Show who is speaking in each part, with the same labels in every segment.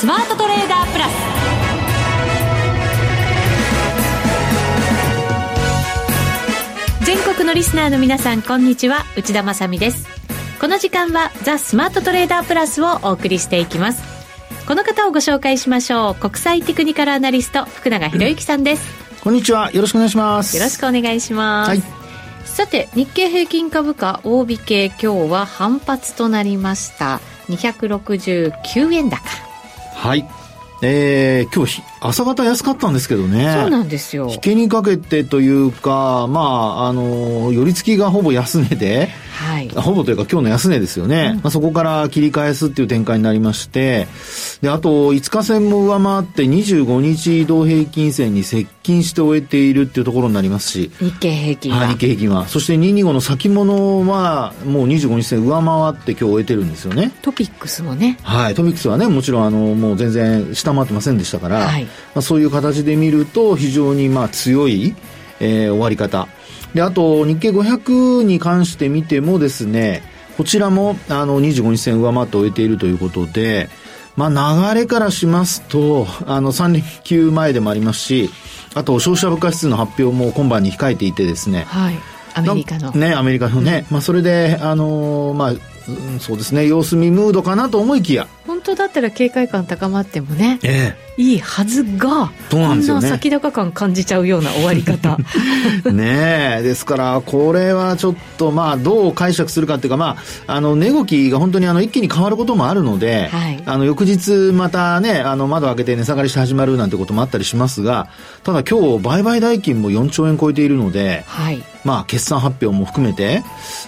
Speaker 1: スマートトレーダープラス。全国のリスナーの皆さんこんにちは。内田まさです。この時間はザ・スマートトレーダープラスをお送りしていきます。この方をご紹介しましょう。国際テクニカルアナリスト福永博之さんです、
Speaker 2: こんにちは。よろしくお願いします。
Speaker 1: よろしくお願いします、はい、さて日経平均株価大引け今日は反発となりました。269円高
Speaker 2: はい。えー、今日朝方安かったんですけどね。
Speaker 1: そうなんですよ。
Speaker 2: 引けにかけてというか、まあ、あの、寄り付きがほぼ安値で、はい、ほぼというか今日の安値ですよね、うん、まあ、そこから切り返すっていう展開になりましてであと5日線も上回って25日移動平均線に接近して終えているっていうところになりますし。
Speaker 1: 日経平均は、
Speaker 2: はい、日経平均は。そして225の先物はもう25日線上回って今日終えてるんですよね。
Speaker 1: トピックスもね。
Speaker 2: はいトピックスはねもちろんあのもう全然下回ってませんでしたから、はい、まあ、そういう形で見ると非常にまあ強い、えー、終わり方で、あと、日経500に関して見てもですね、こちらも、あの、25日線上回って終えているということで、まあ、流れからしますと、あの、3連休前でもありますし、あと、消費者物価指数の発表も今晩に控えていてですね。
Speaker 1: はい。アメリカの。
Speaker 2: ね、アメリカのね。うん、まあ、それで、あのー、まあ、うん、そうですね。様子見ムードかなと思いきや。
Speaker 1: 本当だったら警戒感高まってもね、ええ、いいはずがそうなんですよ、ね、こんな先高感感じちゃうような終わり方。
Speaker 2: ねえ。ですからこれはちょっとまあどう解釈するかっていうかまああの値動きが本当にあの一気に変わることもあるので、はい、あの翌日またねあの窓開けて値下がりして始まるなんてこともあったりしますがただ今日売買代金も4兆円超えているので、はい、まあ決算発表も含めて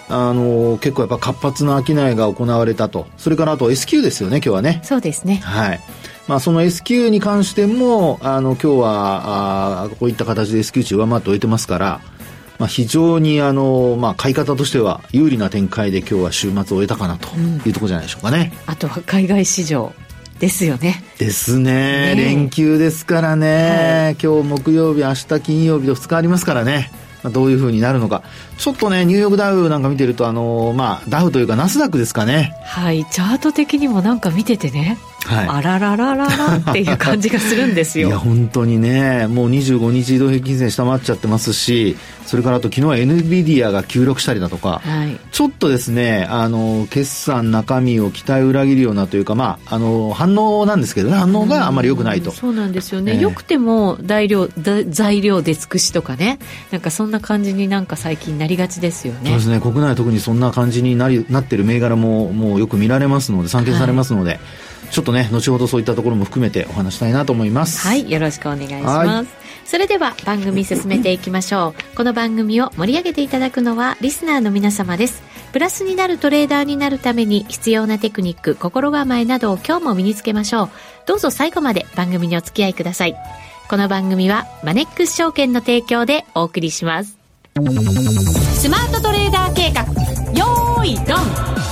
Speaker 2: あの結構やっぱ活発な商いが行われたと。それからあと S q ですよね、今日はね。
Speaker 1: そうですね。
Speaker 2: はい。まあ、その S q に関しても、あの、今日は、あこういった形で S q 値上回っておいてますから、まあ、非常にあの、まあ、買い方としては有利な展開で今日は週末を終えたかなというところじゃないでしょうかね。
Speaker 1: うん、あとは海外市場ですよね。
Speaker 2: ですね。ね連休ですからね、はい、今日木曜日、明日金曜日と2日ありますからね。まあ、どういうふうになるのか。ちょっとね、ニューヨークダウなんか見てると、あのー、まあ、ダウというかナスダックですかね。
Speaker 1: はい、チャート的にもなんか見ててね、はい、あらららららっていう感じがするんですよ。
Speaker 2: いや、本当にね、もう25日移動平均線下回っちゃってますし、それからあと昨日は NVIDIA が急落したりだとか、はい、ちょっとですね、あの、決算中身を期待裏切るようなというか、まあ、あの、反応なんですけどね、反応があんまり良くないと。
Speaker 1: うそうなんですよね。えー、よくても材料、材料出尽くしとかね、なんかそんな感じになんか最近なりがちですよね。
Speaker 2: そうですね、国内は特にそんな感じになりなってる銘柄ももうよく見られますので、散見されますので、はいちょっとね後ほどそういったところも含めてお話したいなと思います。
Speaker 1: はいよろしくお願いします。それでは番組進めていきましょう。この番組を盛り上げていただくのはリスナーの皆様です。プラスになるトレーダーになるために必要なテクニック心構えなどを今日も身につけましょう。どうぞ最後まで番組にお付き合いください。この番組はマネックス証券の提供でお送りします。スマートトレーダー計画。よーいドン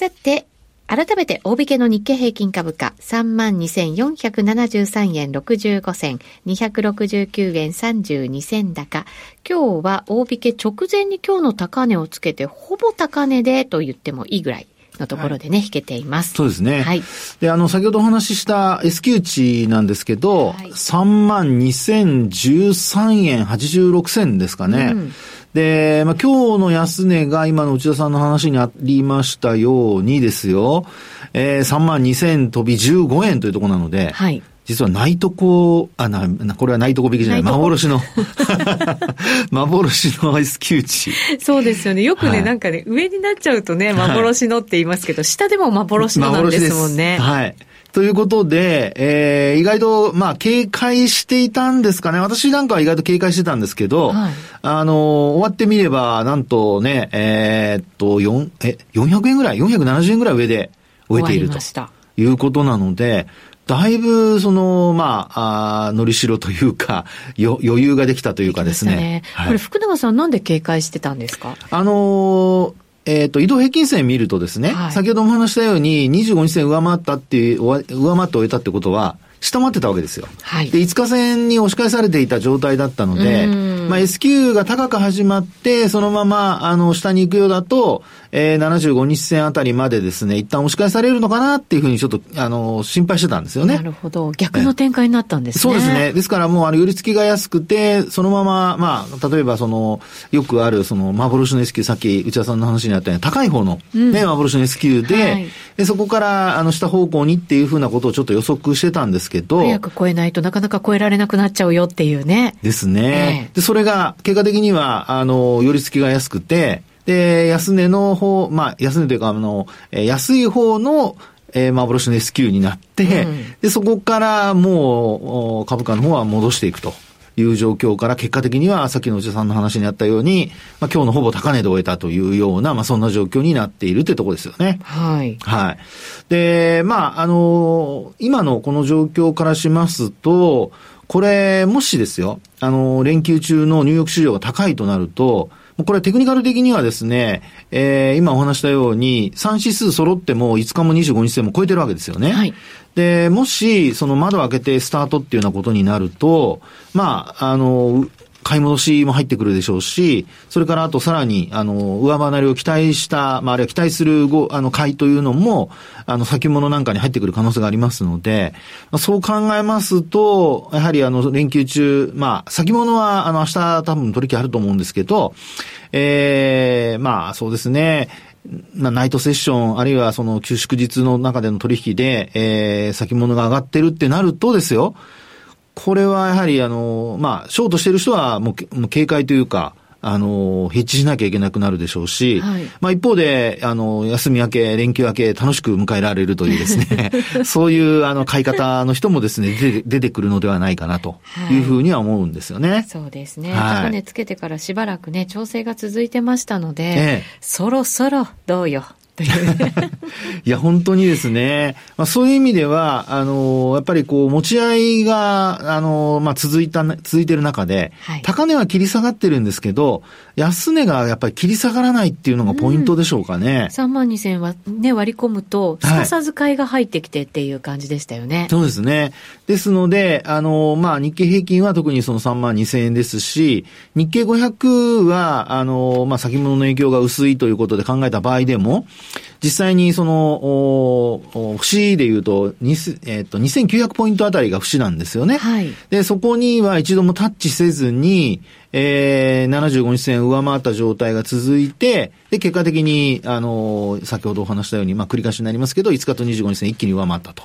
Speaker 1: さて、改めて大引けの日経平均株価32,473円65銭、269円32銭高。今日は大引け直前に今日の高値をつけて、ほぼ高値でと言ってもいいぐらい。のところでね、はい、引けています。
Speaker 2: そうですね。はい。で、あの、先ほどお話しした S q 値なんですけど、はい、3万2013円86銭ですかね。うんで、まあ、今日の安値が今の内田さんの話にありましたようにですよ、えー、3万2000飛び15円というところなので、はい。実はないとこ、あ、な、これはないとこ引きじゃない、幻の、幻の S q 値。
Speaker 1: そうですよね。よくね、はい、なんかね、上になっちゃうとね、幻のって言いますけど、はい、下でも幻のなんですもんね。
Speaker 2: はい。ということで、えー、意外と、まあ、警戒していたんですかね。私なんかは意外と警戒してたんですけど、はい、あのー、終わってみれば、なんとね、えー、っと、4、え、400円ぐらい ?470 円ぐらい上で終えていると。いうことなので、だいぶ、その、まあ、あのりしろというか、よ余裕ができたというかですね。すね
Speaker 1: はい、これ、福永さんなんで警戒してたんですか？
Speaker 2: あのーえっ、ー、と、移動平均線見るとですね、はい、先ほども話したように、25日線上回ったっていう、上回って終えたってことは、下回ってたわけですよ。はい、で、5日線に押し返されていた状態だったので、まあ S q が高く始まって、そのまま、あの、下に行くようだと、えー、75日線あたりまでですね、一旦押し返されるのかなっていうふうにちょっと、あの、心配してたんですよね。
Speaker 1: なるほど。逆の展開になったんですね。
Speaker 2: そうですね。ですからもう、あの、寄り付きが安くて、そのまま、まあ、例えばその、よくある、その、幻の S q さっき内田さんの話にあったように、高い方の、ね、うん、幻の S q で、はい、で、そこから、あの、下方向にっていうふうなことをちょっと予測してたんですけど。
Speaker 1: 早く超えないとなかなか超えられなくなっちゃうよっていうね。
Speaker 2: ですね。えー、で、それが、結果的には、あの、寄り付きが安くて、で、安値の方、まあ、安値というか、あの、安い方の、えー、幻の S q になって、うん、で、そこからもう、株価の方は戻していくと。いう状況から結果的にはさっきの内田さんの話にあったように、まあ、今日のほぼ高値で終えたというような、まあ、そんな状況になっているというところですよね。
Speaker 1: はい。
Speaker 2: はい。で、まあ、あの、今のこの状況からしますと、これ、もしですよ、あの、連休中のニューヨーク市場が高いとなると、これテクニカル的にはですね、えー、今お話したように、3指数揃っても5日も25日線も超えてるわけですよね。はい。で、もし、その窓開けてスタートっていうようなことになると、まあ、あの、買い戻しも入ってくるでしょうし、それからあとさらに、あの、上離れを期待した、まあ、あるいは期待するご、あの、買いというのも、あの、先物なんかに入ってくる可能性がありますので、まあ、そう考えますと、やはりあの、連休中、まあ、先物は、あの、明日多分取引あると思うんですけど、ええー、まあ、そうですね、ナイトセッション、あるいはその休祝日の中での取引で、えー、先物が上がってるってなるとですよ、これはやはりあの、まあ、ショートしてる人はもう警戒というか、あの、ヘッジしなきゃいけなくなるでしょうし、はい、まあ一方で、あの、休み明け、連休明け、楽しく迎えられるというですね、そういうあの、買い方の人もですね、出て出てくるのではないかなとい。うふうには思うんですよね。はい、
Speaker 1: そうですね。はい、高値つけてからしばらくね、調整が続いてましたので、ええ、そろそろどうよという
Speaker 2: いや、本当にですね。まあ、そういう意味では、あの、やっぱりこう、持ち合いが、あの、まあ、続いた、続いてる中で、はい、高値は切り下がってるんですけど、安値がやっぱり切り下がらないっていうのがポイントでしょうかね。
Speaker 1: うん、3万2000はね、割り込むと、すかさず買いが入ってきてっていう感じでしたよね。はい、
Speaker 2: そうですね。ですので、あの、まあ、日経平均は特にその3万2000円ですし、日経500は、あの、まあ、先物の影響が薄いということで考えた場合でも、実際にその、節で言うと、えっ、と、2900ポイントあたりが節なんですよね。はい。で、そこには一度もタッチせずに、えー、75日線上回った状態が続いて、で、結果的に、あの先ほどお話したように、まあ、繰り返しになりますけど、5日と25日線一気に上回ったと。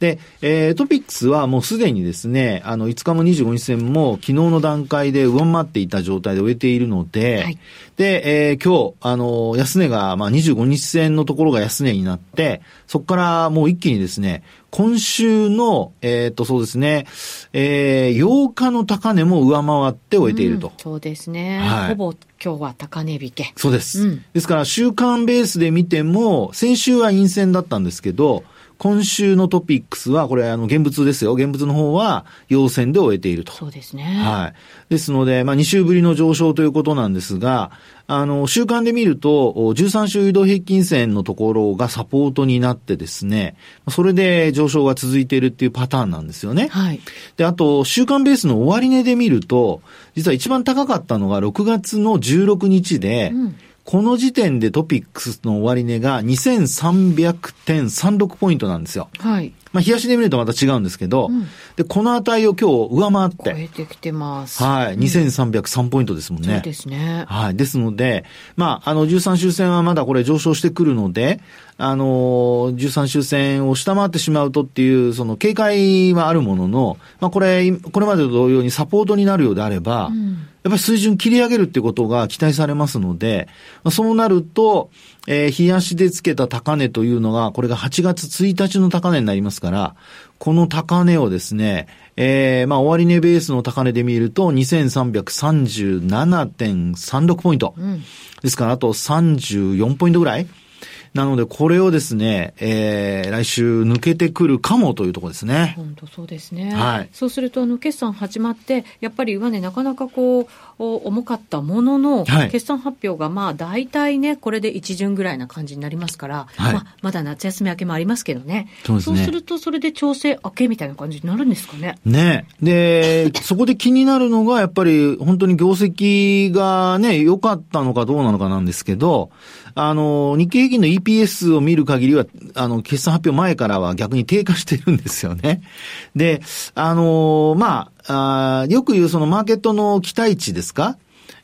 Speaker 2: で、えー、トピックスはもうすでにですね、あの、5日も25日線も昨日の段階で上回っていた状態で終えているので、はい、で、えー、今日、あの、安値が、まあ、25日線のところが安値になって、そこからもう一気にですね、今週の、えっ、ー、と、そうですね、えー、8日の高値も上回って終えていると。うん、
Speaker 1: そうですね。はい、ほぼ今日は高値引け。
Speaker 2: そうです。うん、ですから、週間ベースで見ても、先週は陰線だったんですけど、今週のトピックスは、これ、あの、現物ですよ。現物の方は、陽線で終えていると。
Speaker 1: そうですね。
Speaker 2: はい。ですので、まあ、2週ぶりの上昇ということなんですが、あの、週間で見ると、13週移動平均線のところがサポートになってですね、それで上昇が続いているっていうパターンなんですよね。はい。で、あと、週間ベースの終値で見ると、実は一番高かったのが6月の16日で、うんこの時点でトピックスの終値が2300.36ポイントなんですよ。はい。まあ、冷やしで見るとまた違うんですけど、うん、で、この値を今日上回って。
Speaker 1: 超えてきてます。
Speaker 2: はい。2303ポイントですもんね。
Speaker 1: そうですね。
Speaker 2: はい。ですので、まあ、あの、13周線はまだこれ上昇してくるので、あの、13周線を下回ってしまうとっていう、その警戒はあるものの、まあ、これ、これまでと同様にサポートになるようであれば、うん、やっぱり水準切り上げるってことが期待されますので、まあ、そうなると、えー、冷やしでつけた高値というのが、これが8月1日の高値になりますから、この高値をですね、えー、まあ、終値ベースの高値で見ると、2337.36ポイント。うん、ですから、あと34ポイントぐらいなので、これをですね、えー、来週抜けてくるかもというところですね。
Speaker 1: 本当そうですね。
Speaker 2: はい。
Speaker 1: そうすると、あの、決算始まって、やっぱり上値なかなかこう、重かったものの、はい、決算発表がまあ大体ね、これで一巡ぐらいな感じになりますから、はい、まあ、まだ夏休み明けもありますけどね。そうね。すると、それで調整明けみたいな感じになるんですかね。
Speaker 2: ね。で、そこで気になるのが、やっぱり本当に業績がね、良かったのかどうなのかなんですけど、あの、日経平均の EPS を見る限りは、あの、決算発表前からは逆に低下してるんですよね。で、あの、まあ、あよく言うそのマーケットの期待値ですか？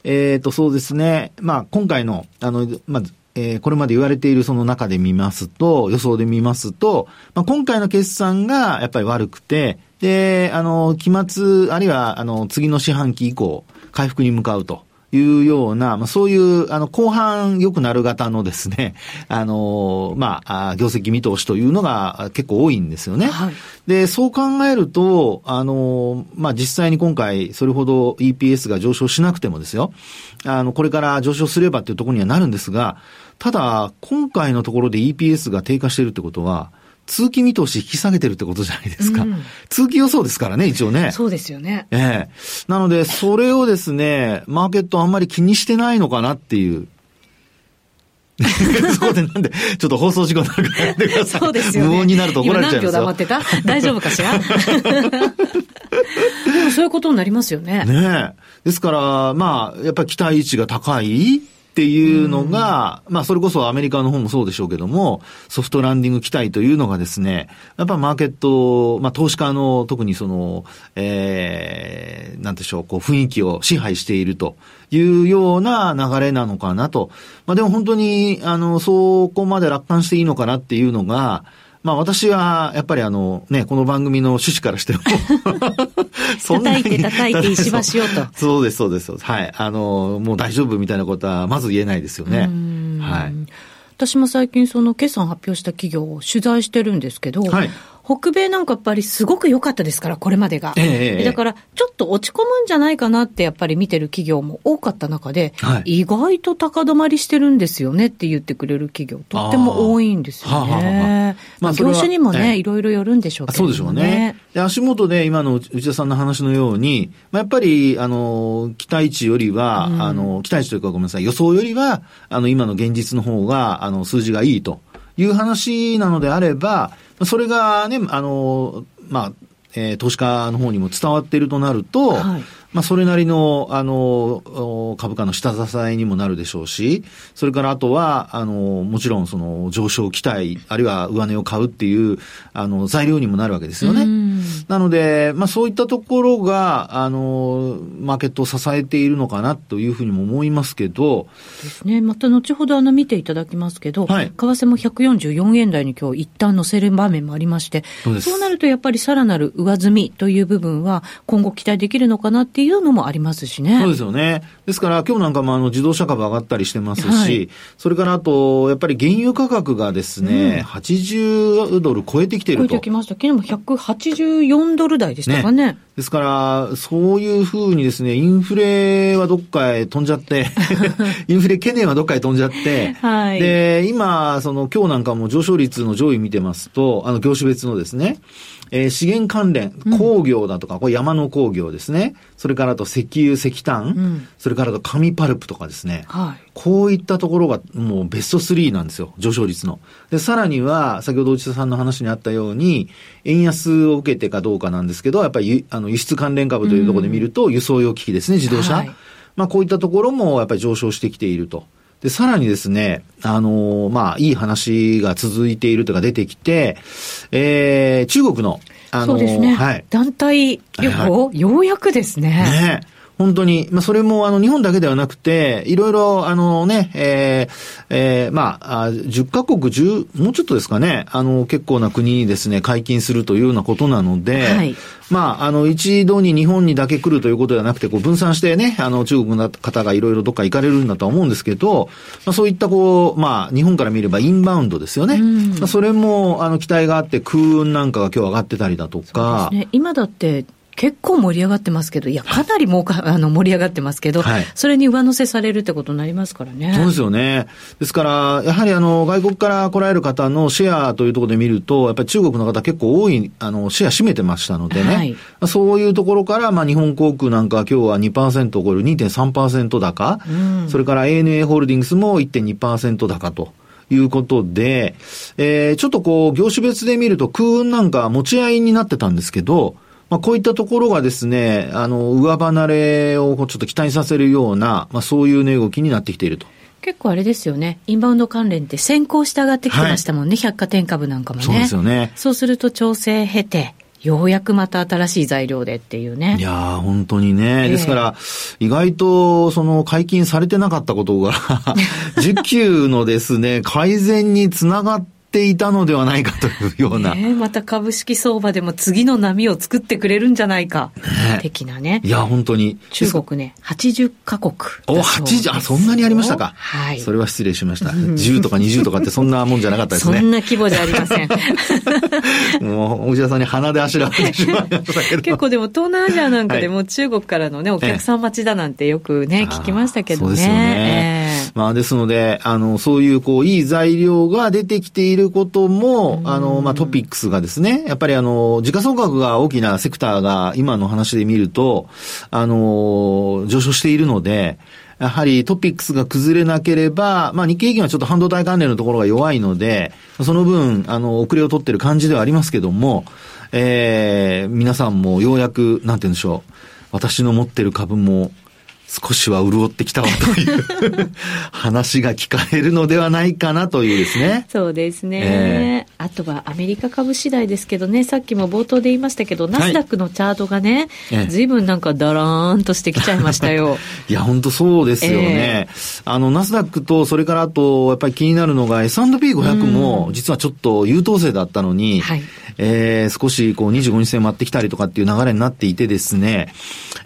Speaker 2: えっ、ー、と、そうですね。まあ、今回の、あの、まず、えー、これまで言われているその中で見ますと、予想で見ますと、まあ、今回の決算がやっぱり悪くて、で、あの、期末、あるいは、あの、次の四半期以降、回復に向かうと。いうような、まあ、そういう、あの、後半良くなる型のですね、あの、まあ、業績見通しというのが結構多いんですよね。はい、で、そう考えると、あの、まあ、実際に今回、それほど EPS が上昇しなくてもですよ、あの、これから上昇すればっていうところにはなるんですが、ただ、今回のところで EPS が低下しているってことは、通期見通し引き下げてるってことじゃないですか。うん、通期予想ですからね、一応ね。
Speaker 1: そうですよね。
Speaker 2: ええなので、それをですね、マーケットあんまり気にしてないのかなっていう。そこでなんで、ちょっと放送事故になるかやってください。そうですよ、ね、無音になると怒られちゃうんですよ。
Speaker 1: 今何秒黙ってた？大丈夫かしら？でもそういうことになりますよね。
Speaker 2: ねえ。ですから、まあ、やっぱり期待値が高いっていうのが、まあそれこそアメリカの方もそうでしょうけども、ソフトランディング期待というのがですね、やっぱマーケット、まあ投資家の特にその、えー、なんでしょう、こう雰囲気を支配しているというような流れなのかなと。まあでも本当に、あの、そこまで楽観していいのかなっていうのが、まあ私は、やっぱりあの、ね、この番組の趣旨からしても
Speaker 1: そんなに。叩いて叩いて石橋をと。
Speaker 2: そうです、そうです。はい。あの、もう大丈夫みたいなことは、まず言えないですよね。はい。
Speaker 1: 私も最近その決算発表した企業を取材してるんですけど、はい、北米なんかやっぱりすごく良かったですから、これまでが。えー、だから、ちょっと落ち込むんじゃないかなってやっぱり見てる企業も多かった中で、はい、意外と高止まりしてるんですよねって言ってくれる企業、とっても多いんですよね。はははまあ、業種にもね、えー、いろいろよるんでしょうけど、
Speaker 2: ね、そうでしょうね。で、足元で今の内田さんの話のように、まあ、やっぱり、あの、期待値よりは、うん、あの、期待値というかごめんなさい、予想よりは、あの、今の現実の方が、あの、数字がいいという話なのであれば、それがね、あの、まあ、えー、投資家の方にも伝わっているとなると、まあ、それなりの、あの、株価の下支えにもなるでしょうし、それからあとは、あの、もちろんその上昇期待、あるいは上値を買うっていう、あの、材料にもなるわけですよね。なので、まあ、そういったところが、あの、マーケットを支えているのかなというふうにも思いますけど。
Speaker 1: ですね。また後ほどあの見ていただきますけど、はい、為替も144円台に今日一旦乗せる場面もありまして、そうなるとやっぱりさらなる上積みという部分は今後期待できるのかなっていうのもありますしね。
Speaker 2: そうですよね。ですから今日なんかもあの自動車株上がったりしてますし、はい、それからあと、やっぱり原油価格がですね、うん、80ドル超えてきてると。
Speaker 1: 超えてきました。昨日も184ドル台でしたかね。ね
Speaker 2: ですから、そういうふうにですね、インフレはどっかへ飛んじゃって、インフレ懸念はどっかへ飛んじゃって、はい、で、今、その今日なんかも上昇率の上位見てますと、あの業種別のですね、えー、資源関連、工業だとか、うん、これ山の工業ですね。それからあと石油、石炭、うん、それからあと紙パルプとかですね。はい、こういったところがもうベスト3なんですよ、上昇率の。で、さらには、先ほど内田さんの話にあったように、円安を受けてかどうかなんですけど、やっぱりあの輸出関連株というところで見ると、輸送用機器ですね、自動車。はい、まあこういったところもやっぱり上昇してきていると。で、さらにですね、あのー、まあ、いい話が続いているとか出てきて、えー、中国の、
Speaker 1: あのー、そうですね。はい。団体旅行、はいはい、ようやくですね。
Speaker 2: ね。本当に、まあ、それも、あの、日本だけではなくて、いろいろ、あのね、えー、えー、まあ、10カ国、10、もうちょっとですかね、あの、結構な国にですね、解禁するというようなことなので、はい、まあ、あの、一度に日本にだけ来るということではなくて、こう、分散してね、あの、中国の方がいろいろどっか行かれるんだとは思うんですけど、まあ、そういったこう、まあ、日本から見ればインバウンドですよね。まあ、それも、あの、期待があって、空運なんかが今日上がってたりだとか。
Speaker 1: ね。今だって、結構盛り上がってますけど、いや、かなりもうか、あの、盛り上がってますけど、はい、それに上乗せされるってことになりますからね。
Speaker 2: そうですよね。ですから、やはりあの、外国から来られる方のシェアというところで見ると、やっぱり中国の方結構多い、あの、シェア占めてましたのでね。はい、そういうところから、まあ、日本航空なんか今日は2%を超える2.3%高、うん、それから ANA ホールディングスも1.2%高と。いうことで、えー、ちょっとこう、業種別で見ると空運なんか持ち合いになってたんですけど、まあ、こういったところがですね、あの、上離れをちょっと期待させるような、まあ、そういう値動きになってきていると。
Speaker 1: 結構あれですよね。インバウンド関連って先行して上がってきてましたもんね。はい、百貨店株なんかもね。そう
Speaker 2: ですよね。
Speaker 1: そうすると調整経て、ようやくまた新しい材料でっていうね。
Speaker 2: いや本当にね。ですから、意外と、その、解禁されてなかったことが 需給のですね、改善につながって、ていたのではないかというような。
Speaker 1: ね、また株式相場でも次の波を作ってくれるんじゃないか、ね、的なね。
Speaker 2: いや、本当に。
Speaker 1: 中国ね、80カ国。
Speaker 2: お、80、あ、そんなにありましたか？はい。それは失礼しました。10とか20とかってそんなもんじゃなかったですね。
Speaker 1: そんな規模じゃありません。
Speaker 2: もう、大田さんに鼻であしらわれてしまいましたけど。
Speaker 1: 結構でも東南アジアなんかでも中国からのね、お客さん待ちだなんてよくね、聞きましたけどね。そうですよね。
Speaker 2: えー、まあ、ですので、あの、そういうこう、いい材料が出てきていることも、あの、まあ、トピックスがですね、やっぱりあの、時価総額が大きなセクターが今の話で見ると、あの、上昇しているので、やはりトピックスが崩れなければ、まあ日経平均はちょっと半導体関連のところが弱いので、その分、あの、遅れを取ってる感じではありますけども、えー、皆さんもようやく、なんて言うんでしょう、私の持ってる株も少しは潤ってきたわという話が聞かれるのではないかなというですね。
Speaker 1: そうですね、えー、あとはアメリカ株次第ですけどね、さっきも冒頭で言いましたけど、ナスダックのチャートがね、ずいぶんなんかだらーんとしてきちゃいましたよ。
Speaker 2: いや、本当そうですよね。えー、あの、ナスダックと、それからあと、やっぱり気になるのが S&P500 も、実はちょっと優等生だったのに、はい、えー、少しこう25日線回ってきたりとかっていう流れになっていてですね、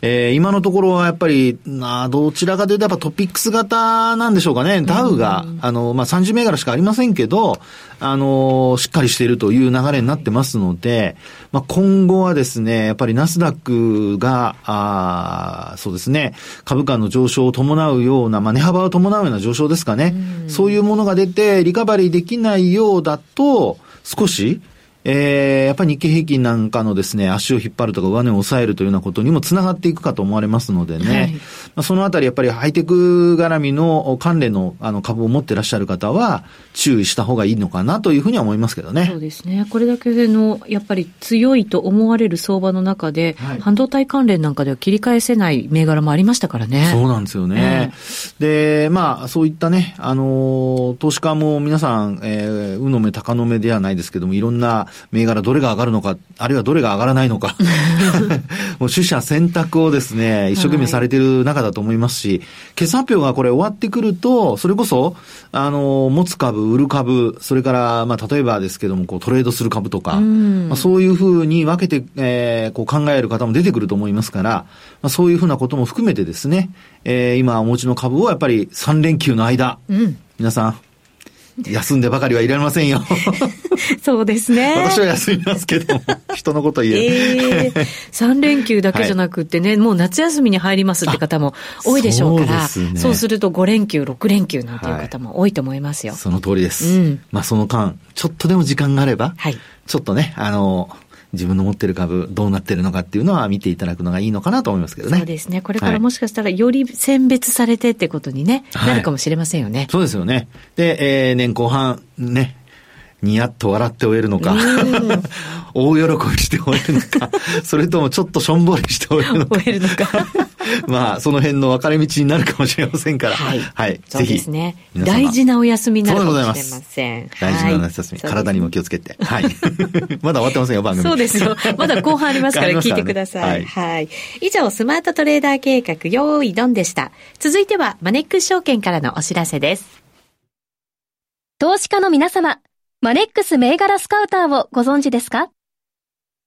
Speaker 2: えー、今のところはやっぱり、などちらかというとやっぱトピックス型なんでしょうかね。ダウが、あの、まあ、30銘柄しかありませんけど、あの、しっかりしているという流れになってますので、まあ、今後はですね、やっぱりナスダックが、あそうですね、株価の上昇を伴うような、まあ、値幅を伴うような上昇ですかね。そういうものが出て、リカバリーできないようだと、少し、えー、やっぱり日経平均なんかのですね、足を引っ張るとか上値を抑えるというようなことにもつながっていくかと思われますのでね、はい、まあ、そのあたりやっぱりハイテク絡みの関連のあの株を持ってらっしゃる方は注意した方がいいのかなというふうには思いますけどね。
Speaker 1: そうですね。これだけのやっぱり強いと思われる相場の中で、はい、半導体関連なんかでは切り返せない銘柄もありましたからね。
Speaker 2: そうなんですよね。で、まあそういったね、あの、投資家も皆さん、えー、うの目高の目ではないですけども、いろんな銘柄どれが上がるのか、あるいはどれが上がらないのか。もう取捨選択をですね、一生懸命されている中だと思いますし、はい、決算発表がこれ終わってくると、それこそ、あの、持つ株、売る株、それから、まあ、例えばですけども、こう、トレードする株とか、まあ、そういうふうに分けて、えー、こう考える方も出てくると思いますから、まあ、そういうふうなことも含めてですね、えー、今お持ちの株をやっぱり3連休の間、うん、皆さん、休んでばかりはいられませんよ。
Speaker 1: そうですね。
Speaker 2: 私は休みますけども、人のこと言え。
Speaker 1: えー、3連休だけじゃなくてね、はい、もう夏休みに入りますって方も多いでしょうから、そう,、ね、そうすると5連休、6連休なんていう方も多いと思いますよ。はい、
Speaker 2: その通りです。うん、まあその間、ちょっとでも時間があれば、はい、ちょっとね、あの、自分の持ってる株どうなってるのかっていうのは見ていただくのがいいのかなと思いますけどね。
Speaker 1: そうですね。これからもしかしたらより選別されてってことにね、はい、なるかもしれませんよね。
Speaker 2: そうですよね。で、えー、年後半、ね、にやっと笑って終えるのか、大喜びして終えるのか、それともちょっとしょんぼりして終えるのか。
Speaker 1: 終えるのか。
Speaker 2: まあ、その辺の分かれ道になるかもしれませんから。はい。はい。
Speaker 1: ぜひ。ですね。大事なお休みになるかもしれません。
Speaker 2: 大事なお休み。体にも気をつけて。はい。まだ終わってませんよ、番組。
Speaker 1: そうですよ。まだ後半ありますから 聞いてください。はい。以上、スマートトレーダー計画、用意ドンでした。続いては、マネックス証券からのお知らせです。
Speaker 3: 投資家の皆様、マネックス銘柄スカウターをご存知ですか？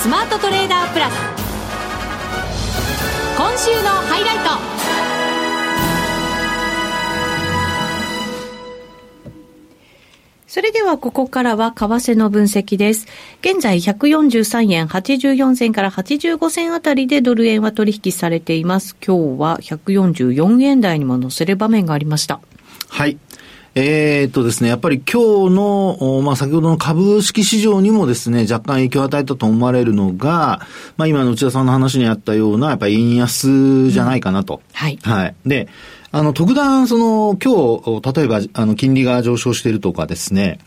Speaker 1: スマートトレーダープラス。今週のハイライト。それではここからは為替の分析です。現在143円84銭から85銭あたりでドル円は取引されています。今日は144円台にも乗せる場面がありました。
Speaker 2: はい。えー、っとですね、やっぱり今日の、まあ、先ほどの株式市場にもですね、若干影響を与えたと思われるのが、まあ、今の内田さんの話にあったような、やっぱり円安じゃないかなと。うん、
Speaker 1: はい。
Speaker 2: はい。で、あの、特段、その、今日、例えば、あの、金利が上昇しているとかですね、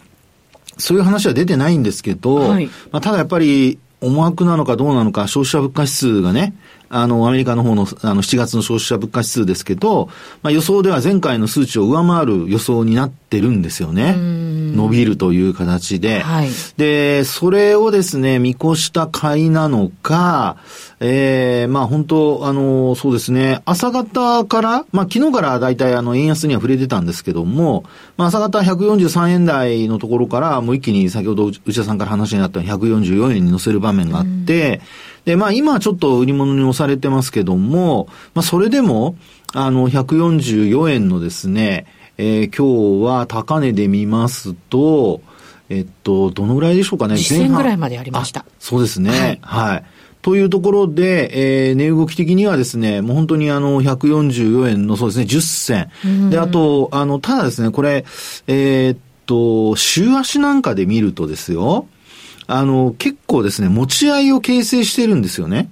Speaker 2: そういう話は出てないんですけど、はい、まあ、ただやっぱり、思惑なのかどうなのか、消費者物価指数がね、あの、アメリカの方の、あの、7月の消費者物価指数ですけど、まあ、予想では前回の数値を上回る予想になってるんですよね。伸びるという形で。はい、で、それをですね、見越した買いなのか、ええー、まあ本当、あの、そうですね、朝方から、まあ昨日から大体あの、円安には触れてたんですけども、まあ朝方143円台のところから、もう一気に先ほど内田さんから話になった144円に乗せる場面があって、で、まあ今はちょっと売り物に押されてますけども、まあそれでも、あの、144円のですね、えー、今日は高値で見ますと、えっと、どのぐらいでしょうかね。
Speaker 1: 前半。ぐらいまでありました。
Speaker 2: そうですね。はい、はいというところで、えー、値動き的にはですね、もう本当にあの、144円のそうですね、10銭。で、あと、あの、ただですね、これ、えー、っと、週足なんかで見るとですよ、あの、結構ですね、持ち合いを形成してるんですよね。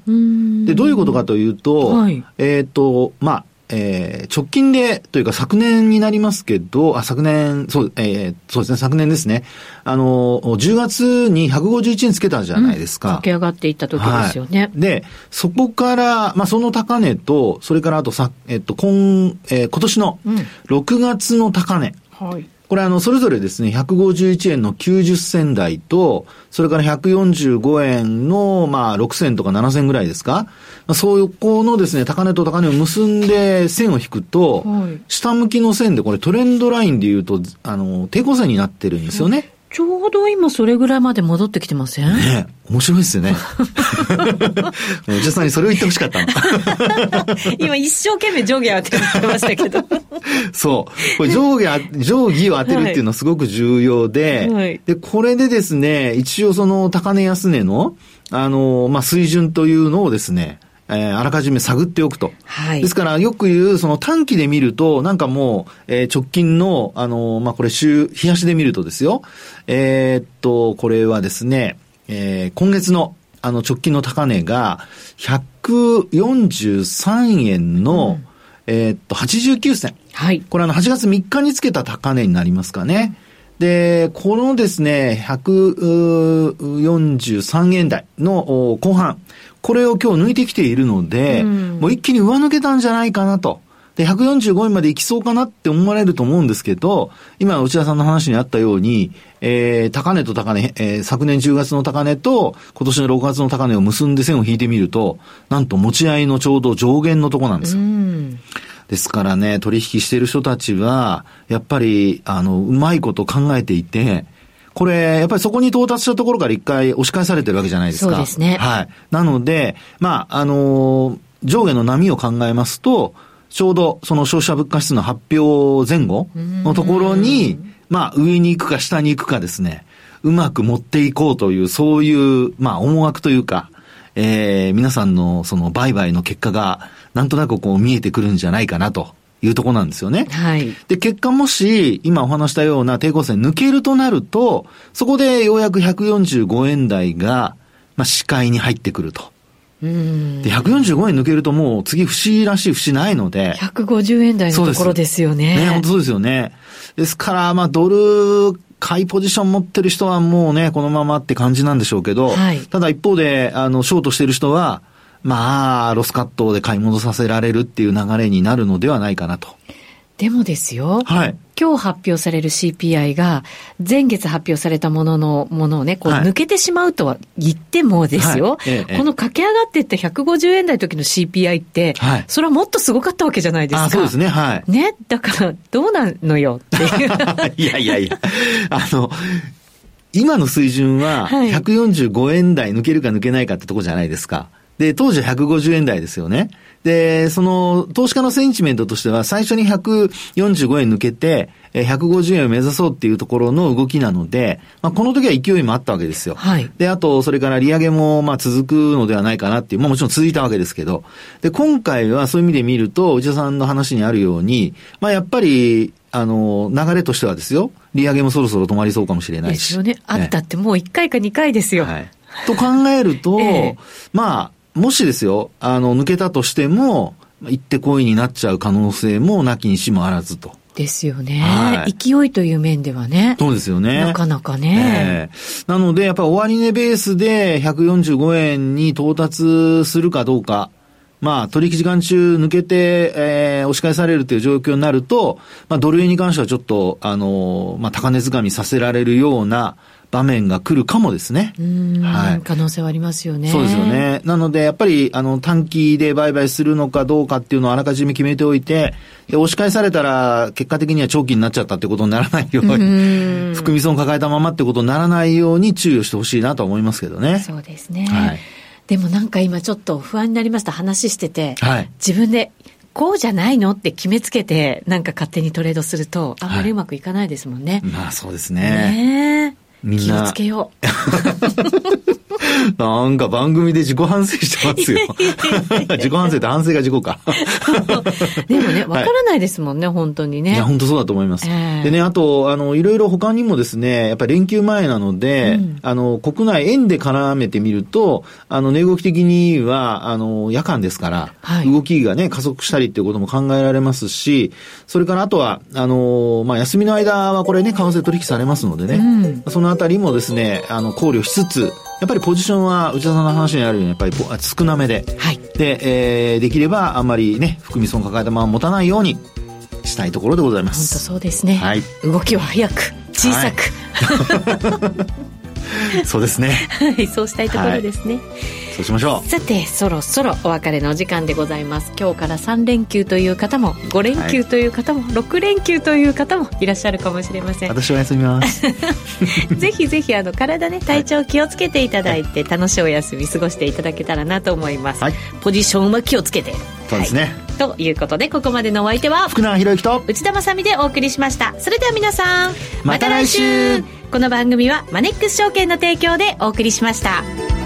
Speaker 2: で、どういうことかというと、はい、えっ、と、まあ、えー、直近で、というか昨年になりますけど、あ、昨年、そう、えー、そうですね、昨年ですね。あの、10月に151円つけたじゃないですか。うん、
Speaker 1: 駆け上がっていった時ですよね。はい、
Speaker 2: で、そこから、まあ、その高値と、それからあとさ、えっと、今、えー、今年の6月の高値。うん、はい。これあの、それぞれですね、151円の90銭台と、それから145円の、まあ、6銭とか7銭ぐらいですか？まあ、そうこのですね、高値と高値を結んで線を引くと、はい、下向きの線でこれトレンドラインで言うと、あの、抵抗線になってるんですよね。
Speaker 1: ちょうど今それぐらいまで戻ってきてません？
Speaker 2: ね面白いですよね。内田さんにそれを言ってほしかったの。
Speaker 1: 今一生懸命上下当ててましたけど。
Speaker 2: そう。これ上下、上下を当てるっていうのはすごく重要で、はい、で、これでですね、一応その高値安値の、あの、まあ、水準というのをですね、えー、あらかじめ探っておくと。はい。ですから、よく言う、その短期で見ると、なんかもう、えー、直近の、あのー、まあ、これ週、日足で見るとですよ。えー、っと、これはですね、えー、今月の、あの、直近の高値が、143円の、うん、えー、っと、89銭。
Speaker 1: はい。
Speaker 2: これあの、8月3日につけた高値になりますかね。で、このですね、143円台の後半、これを今日抜いてきているので、うん、もう一気に上抜けたんじゃないかなと。で、145円まで行きそうかなって思われると思うんですけど、今、内田さんの話にあったように、えー、高値と高値、えー、昨年10月の高値と今年の6月の高値を結んで線を引いてみると、なんと持ち合いのちょうど上限のとこなんですよ。ですからね、取引している人たちは、やっぱり、あの、うまいこと考えていて、これ、やっぱりそこに到達したところから一回押し返されてるわけじゃないですか。
Speaker 1: そうですね。
Speaker 2: はい。なので、まあ、あのー、上下の波を考えますと、ちょうどその消費者物価指数の発表前後のところに、まあ上に行くか下に行くかですね、うまく持っていこうという、そういう、まあ思惑というか、えー、皆さんのその売買の結果が、なんとなくこう見えてくるんじゃないかなというところなんですよね。
Speaker 1: はい。
Speaker 2: で、結果もし、今お話したような抵抗線抜けるとなると、そこでようやく145円台が、まあ視界に入ってくると。で、145円抜けるともう次節らしい節ないので。
Speaker 1: 150円台のところですよね。
Speaker 2: ね、本当そうですよね。ですから、まあ、ドル、買いポジション持ってる人はもうね、このままって感じなんでしょうけど、はい、ただ一方で、あの、ショートしてる人は、まあ、ロスカットで買い戻させられるっていう流れになるのではないかなと。
Speaker 1: でもですよ。
Speaker 2: はい。
Speaker 1: 今日発表される CPI が、前月発表されたもののものをね、こう抜けてしまうとは言ってもですよ、はいええ、この駆け上がっていった150円台の時の CPI って、はい、それはもっとすごかったわけじゃないですか。
Speaker 2: そうですね、はい。
Speaker 1: ね、だからどうなのよっていう。
Speaker 2: いやいやいや、あの、今の水準は145円台抜けるか抜けないかってとこじゃないですか。で、当時は150円台ですよね。で、その、投資家のセンチメントとしては、最初に145円抜けて、150円を目指そうっていうところの動きなので、まあ、この時は勢いもあったわけですよ。
Speaker 1: はい。
Speaker 2: で、あと、それから利上げも、まあ、続くのではないかなっていう、まあ、もちろん続いたわけですけど、で、今回はそういう意味で見ると、内田さんの話にあるように、まあ、やっぱり、あの、流れとしてはですよ、利上げもそろそろ止まりそうかもしれないし。
Speaker 1: ですよね。あったってもう1回か2回ですよ。
Speaker 2: はい。と考えると、ええ、まあ、もしですよ、あの、抜けたとしても、行ってこいになっちゃう可能性もなきにしもあらずと。
Speaker 1: ですよね、はい、勢いという面ではね。
Speaker 2: そうですよね。
Speaker 1: なかなかね。
Speaker 2: えー、なので、やっぱり終値ベースで145円に到達するかどうか。まあ、取引時間中抜けて、えー、押し返されるという状況になると、まあ、ドル円に関してはちょっと、あのまあ、高値掴みさせられるような、場面が来るかもですね。
Speaker 1: はい。可能性はありますよね。
Speaker 2: そうですよね。なので、やっぱり、あの、短期で売買するのかどうかっていうのをあらかじめ決めておいて、で、押し返されたら、結果的には長期になっちゃったってことにならないように、含み損抱えたままってことにならないように注意をしてほしいなと思いますけどね。
Speaker 1: そうですね。はい。でもなんか今ちょっと不安になりました話してて、はい、自分でこうじゃないのって決めつけて、なんか勝手にトレードすると、あんまりうまくいかないですもんね。
Speaker 2: はい、まあそうですね。
Speaker 1: ねみんな。気をつけよう。
Speaker 2: なんか番組で自己反省してますよ。自己反省って反省が自己か。
Speaker 1: でもね、わからないですもんね、はい、本当にね。
Speaker 2: いや、本当そうだと思います。えー、でね、あと、あの、いろいろ他にもですね、やっぱり連休前なので、うん、あの、国内円で絡めてみると、あの、値動き的には、あの、夜間ですから、はい、動きがね、加速したりっていうことも考えられますし、それからあとは、あの、まあ、休みの間はこれね、為替取引されますのでね、うん、そのあたりもですね、あの、考慮しつつ、やっぱりポジションは内田さんの話にあるようにやっぱり少なめで、
Speaker 1: はい、
Speaker 2: で、えー、できればあんまりね含み損抱えたまま持たないようにしたいところでございます。
Speaker 1: 本当そうですね、はい、動きは早く小さく、
Speaker 2: はい、そうですね。
Speaker 1: はいそうしたいところですね、はい
Speaker 2: そうしましょ
Speaker 1: う。さてそろそろお別れの時間でございます。今日から3連休という方も5連休という方も、はい、6連休という方もいらっしゃるかもしれません。
Speaker 2: 私は休みます。
Speaker 1: ぜひぜひあの体ね体調気をつけていただいて、はい、楽しいお休み過ごしていただけたらなと思います、はい、ポジションは気をつけて。
Speaker 2: そうですね、
Speaker 1: ということでここまでのお相手は
Speaker 2: 福永博之と
Speaker 1: 内田まさでお送りしました。それでは皆さんまた来週。この番組はマネックス証券の提供でお送りしました。